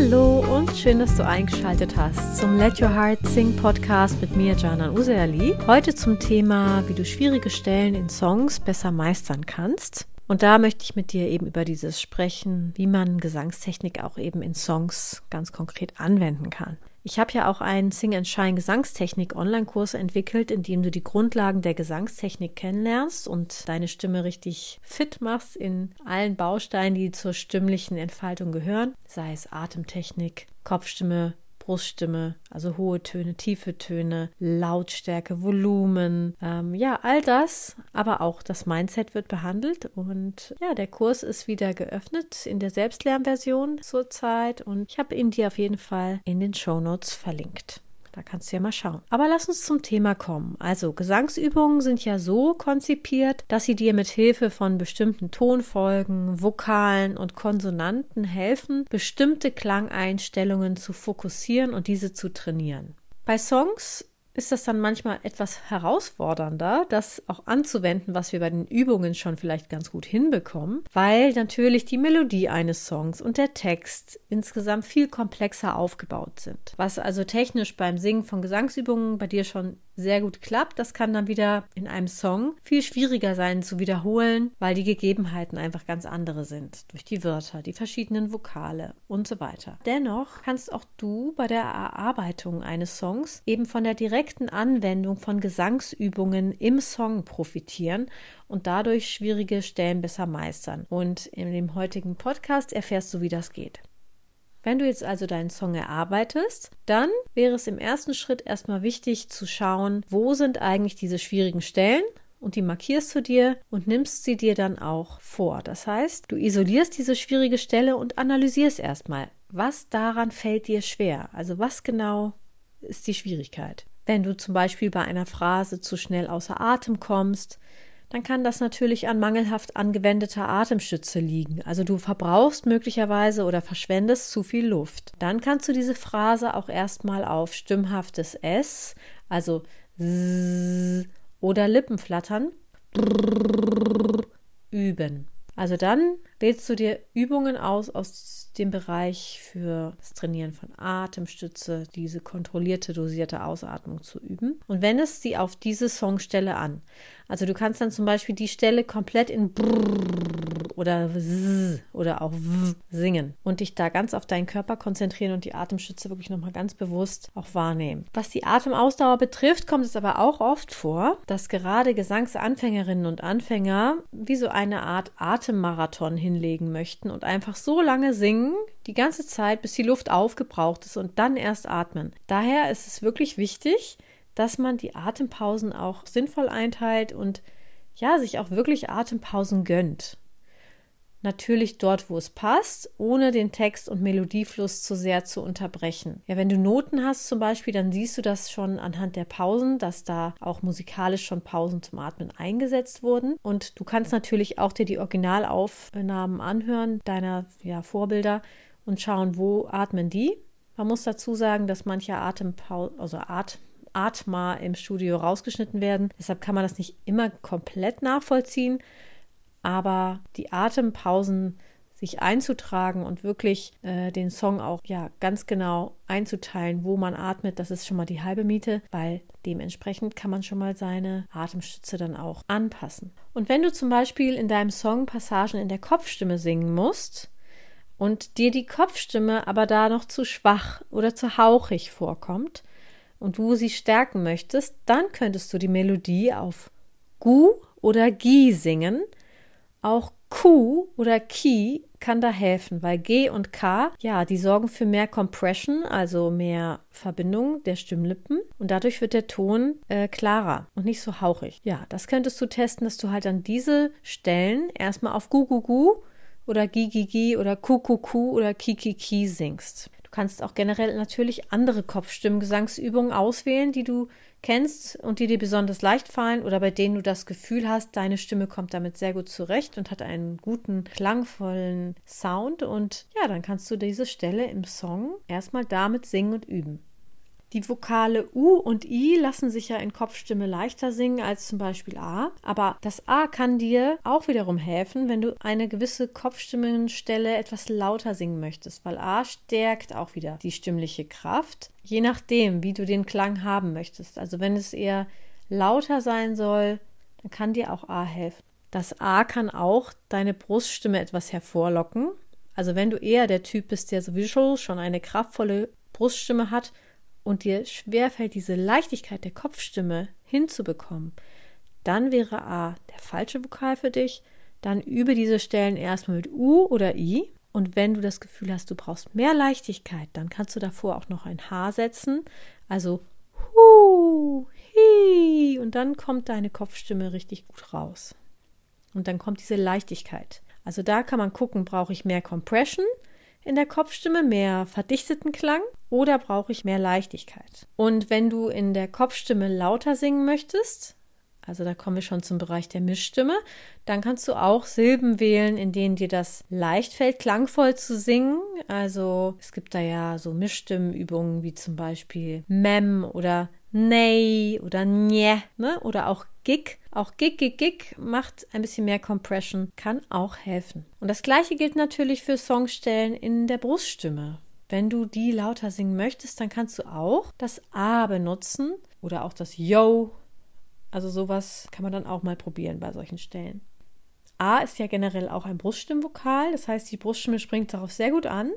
Hallo und schön, dass du eingeschaltet hast zum Let Your Heart Sing Podcast mit mir, Janan Useali. Heute zum Thema, wie du schwierige Stellen in Songs besser meistern kannst. Und da möchte ich mit dir eben über dieses sprechen, wie man Gesangstechnik auch eben in Songs ganz konkret anwenden kann. Ich habe ja auch einen Sing and Shine Gesangstechnik Online-Kurs entwickelt, in dem du die Grundlagen der Gesangstechnik kennenlernst und deine Stimme richtig fit machst in allen Bausteinen, die zur stimmlichen Entfaltung gehören, sei es Atemtechnik, Kopfstimme, Bruststimme, also hohe Töne, tiefe Töne, Lautstärke, Volumen, ähm, ja, all das, aber auch das Mindset wird behandelt und ja, der Kurs ist wieder geöffnet in der Selbstlernversion zurzeit und ich habe ihn dir auf jeden Fall in den Show Notes verlinkt. Da kannst du ja mal schauen. Aber lass uns zum Thema kommen. Also Gesangsübungen sind ja so konzipiert, dass sie dir mit Hilfe von bestimmten Tonfolgen, Vokalen und Konsonanten helfen, bestimmte Klangeinstellungen zu fokussieren und diese zu trainieren. Bei Songs ist das dann manchmal etwas herausfordernder, das auch anzuwenden, was wir bei den Übungen schon vielleicht ganz gut hinbekommen, weil natürlich die Melodie eines Songs und der Text insgesamt viel komplexer aufgebaut sind. Was also technisch beim Singen von Gesangsübungen bei dir schon sehr gut klappt, das kann dann wieder in einem Song viel schwieriger sein zu wiederholen, weil die Gegebenheiten einfach ganz andere sind. Durch die Wörter, die verschiedenen Vokale und so weiter. Dennoch kannst auch du bei der Erarbeitung eines Songs eben von der direkten Anwendung von Gesangsübungen im Song profitieren und dadurch schwierige Stellen besser meistern. Und in dem heutigen Podcast erfährst du, wie das geht. Wenn du jetzt also deinen Song erarbeitest, dann wäre es im ersten Schritt erstmal wichtig zu schauen, wo sind eigentlich diese schwierigen Stellen und die markierst du dir und nimmst sie dir dann auch vor. Das heißt, du isolierst diese schwierige Stelle und analysierst erstmal, was daran fällt dir schwer. Also was genau ist die Schwierigkeit. Wenn du zum Beispiel bei einer Phrase zu schnell außer Atem kommst, dann kann das natürlich an mangelhaft angewendeter Atemstütze liegen. Also du verbrauchst möglicherweise oder verschwendest zu viel Luft. Dann kannst du diese Phrase auch erstmal auf stimmhaftes S, also S oder Lippenflattern üben. Also dann wählst du dir Übungen aus aus dem Bereich für das Trainieren von Atemstütze, diese kontrollierte, dosierte Ausatmung zu üben und wendest sie auf diese Songstelle an. Also du kannst dann zum Beispiel die Stelle komplett in oder oder auch W singen und dich da ganz auf deinen Körper konzentrieren und die Atemstütze wirklich nochmal ganz bewusst auch wahrnehmen. Was die Atemausdauer betrifft, kommt es aber auch oft vor, dass gerade Gesangsanfängerinnen und Anfänger wie so eine Art Atemmarathon hinlegen möchten und einfach so lange singen, die ganze Zeit, bis die Luft aufgebraucht ist und dann erst atmen. Daher ist es wirklich wichtig, dass man die Atempausen auch sinnvoll einteilt und ja, sich auch wirklich Atempausen gönnt. Natürlich dort, wo es passt, ohne den Text und Melodiefluss zu sehr zu unterbrechen. Ja, wenn du Noten hast zum Beispiel, dann siehst du das schon anhand der Pausen, dass da auch musikalisch schon Pausen zum Atmen eingesetzt wurden. Und du kannst natürlich auch dir die Originalaufnahmen anhören, deiner ja, Vorbilder, und schauen, wo atmen die. Man muss dazu sagen, dass manche Atempausen, also At Atma im Studio rausgeschnitten werden. Deshalb kann man das nicht immer komplett nachvollziehen, aber die Atempausen sich einzutragen und wirklich äh, den Song auch ja ganz genau einzuteilen, wo man atmet, das ist schon mal die halbe Miete, weil dementsprechend kann man schon mal seine Atemstütze dann auch anpassen. Und wenn du zum Beispiel in deinem Song Passagen in der Kopfstimme singen musst und dir die Kopfstimme aber da noch zu schwach oder zu hauchig vorkommt, und du sie stärken möchtest, dann könntest du die Melodie auf Gu oder Gi singen. Auch Q oder Ki kann da helfen, weil G und K, ja, die sorgen für mehr Compression, also mehr Verbindung der Stimmlippen und dadurch wird der Ton äh, klarer und nicht so hauchig. Ja, das könntest du testen, dass du halt an diese Stellen erstmal auf Gu Gu Gu oder Gi Gi Gi oder Ku Ku Ku oder Ki Ki singst. Du kannst auch generell natürlich andere Kopfstimmengesangsübungen auswählen, die du kennst und die dir besonders leicht fallen oder bei denen du das Gefühl hast, deine Stimme kommt damit sehr gut zurecht und hat einen guten, klangvollen Sound. Und ja, dann kannst du diese Stelle im Song erstmal damit singen und üben. Die Vokale U und I lassen sich ja in Kopfstimme leichter singen als zum Beispiel A. Aber das A kann dir auch wiederum helfen, wenn du eine gewisse Kopfstimmenstelle etwas lauter singen möchtest, weil A stärkt auch wieder die stimmliche Kraft, je nachdem, wie du den Klang haben möchtest. Also wenn es eher lauter sein soll, dann kann dir auch A helfen. Das A kann auch deine Bruststimme etwas hervorlocken. Also wenn du eher der Typ bist, der sowieso schon eine kraftvolle Bruststimme hat, und dir schwerfällt, diese Leichtigkeit der Kopfstimme hinzubekommen, dann wäre A der falsche Vokal für dich. Dann übe diese Stellen erstmal mit U oder I. Und wenn du das Gefühl hast, du brauchst mehr Leichtigkeit, dann kannst du davor auch noch ein H setzen. Also Hu, Hi. Und dann kommt deine Kopfstimme richtig gut raus. Und dann kommt diese Leichtigkeit. Also da kann man gucken, brauche ich mehr Compression in der Kopfstimme, mehr verdichteten Klang oder brauche ich mehr Leichtigkeit? Und wenn du in der Kopfstimme lauter singen möchtest, also da kommen wir schon zum Bereich der Mischstimme, dann kannst du auch Silben wählen, in denen dir das leicht fällt, klangvoll zu singen. Also es gibt da ja so Mischstimmenübungen wie zum Beispiel Mem oder Nei oder Nje, ne? Oder auch Gig. Auch Gig, Gig, Gig macht ein bisschen mehr Compression, kann auch helfen. Und das gleiche gilt natürlich für Songstellen in der Bruststimme. Wenn du die lauter singen möchtest, dann kannst du auch das A benutzen oder auch das Yo. Also sowas kann man dann auch mal probieren bei solchen Stellen. A ist ja generell auch ein Bruststimmvokal, das heißt, die Bruststimme springt darauf sehr gut an.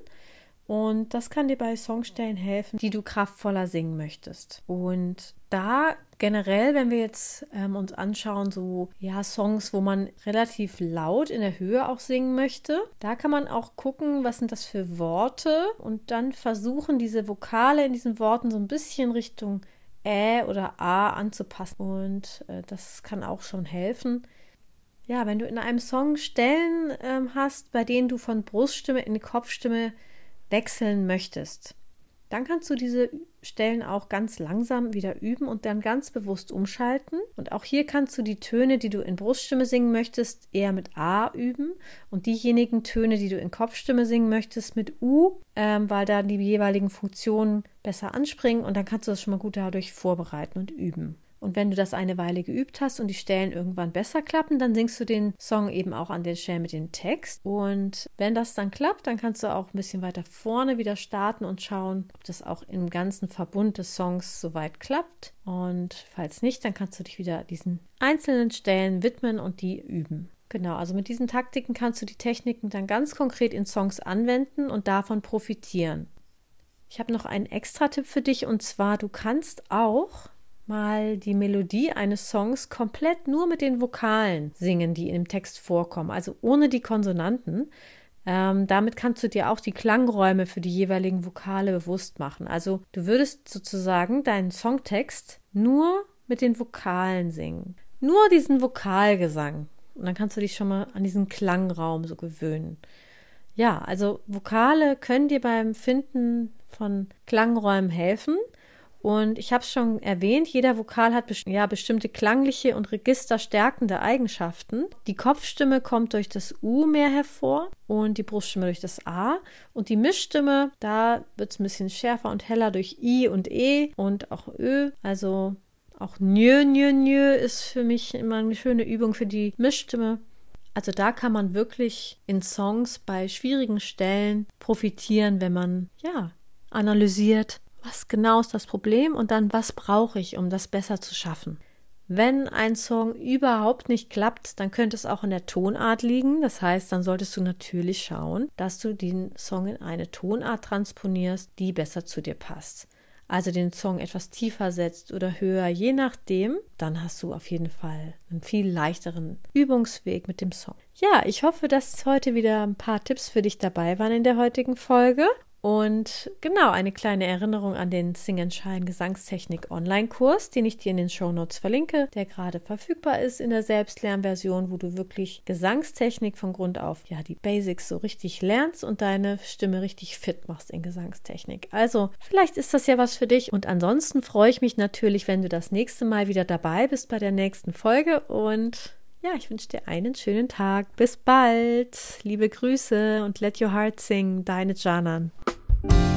Und das kann dir bei Songstellen helfen, die du kraftvoller singen möchtest. Und da generell, wenn wir jetzt ähm, uns anschauen, so ja, Songs, wo man relativ laut in der Höhe auch singen möchte, da kann man auch gucken, was sind das für Worte und dann versuchen, diese Vokale in diesen Worten so ein bisschen Richtung Ä oder A anzupassen. Und äh, das kann auch schon helfen. Ja, wenn du in einem Song Stellen ähm, hast, bei denen du von Bruststimme in Kopfstimme wechseln möchtest, dann kannst du diese Stellen auch ganz langsam wieder üben und dann ganz bewusst umschalten. Und auch hier kannst du die Töne, die du in Bruststimme singen möchtest, eher mit A üben und diejenigen Töne, die du in Kopfstimme singen möchtest, mit U, ähm, weil da die jeweiligen Funktionen besser anspringen und dann kannst du das schon mal gut dadurch vorbereiten und üben. Und wenn du das eine Weile geübt hast und die Stellen irgendwann besser klappen, dann singst du den Song eben auch an den Stellen mit dem Text. Und wenn das dann klappt, dann kannst du auch ein bisschen weiter vorne wieder starten und schauen, ob das auch im ganzen Verbund des Songs soweit klappt. Und falls nicht, dann kannst du dich wieder diesen einzelnen Stellen widmen und die üben. Genau, also mit diesen Taktiken kannst du die Techniken dann ganz konkret in Songs anwenden und davon profitieren. Ich habe noch einen extra Tipp für dich und zwar, du kannst auch mal die Melodie eines Songs komplett nur mit den Vokalen singen, die im Text vorkommen, also ohne die Konsonanten. Ähm, damit kannst du dir auch die Klangräume für die jeweiligen Vokale bewusst machen. Also du würdest sozusagen deinen Songtext nur mit den Vokalen singen. Nur diesen Vokalgesang. Und dann kannst du dich schon mal an diesen Klangraum so gewöhnen. Ja, also Vokale können dir beim Finden von Klangräumen helfen. Und ich habe es schon erwähnt, jeder Vokal hat best ja, bestimmte klangliche und registerstärkende Eigenschaften. Die Kopfstimme kommt durch das U mehr hervor und die Bruststimme durch das A. Und die Mischstimme, da wird es ein bisschen schärfer und heller durch I und E und auch Ö. Also auch Nö, Nö, Nö ist für mich immer eine schöne Übung für die Mischstimme. Also da kann man wirklich in Songs bei schwierigen Stellen profitieren, wenn man ja analysiert, was genau ist das Problem und dann was brauche ich, um das besser zu schaffen. Wenn ein Song überhaupt nicht klappt, dann könnte es auch in der Tonart liegen. Das heißt, dann solltest du natürlich schauen, dass du den Song in eine Tonart transponierst, die besser zu dir passt. Also den Song etwas tiefer setzt oder höher, je nachdem, dann hast du auf jeden Fall einen viel leichteren Übungsweg mit dem Song. Ja, ich hoffe, dass heute wieder ein paar Tipps für dich dabei waren in der heutigen Folge und genau, eine kleine Erinnerung an den Sing Shine Gesangstechnik Online-Kurs, den ich dir in den Show Notes verlinke, der gerade verfügbar ist in der Selbstlernversion, wo du wirklich Gesangstechnik von Grund auf, ja, die Basics so richtig lernst und deine Stimme richtig fit machst in Gesangstechnik. Also, vielleicht ist das ja was für dich. Und ansonsten freue ich mich natürlich, wenn du das nächste Mal wieder dabei bist bei der nächsten Folge und ja, ich wünsche dir einen schönen Tag. Bis bald. Liebe Grüße und let your heart sing. Deine Janan. thank you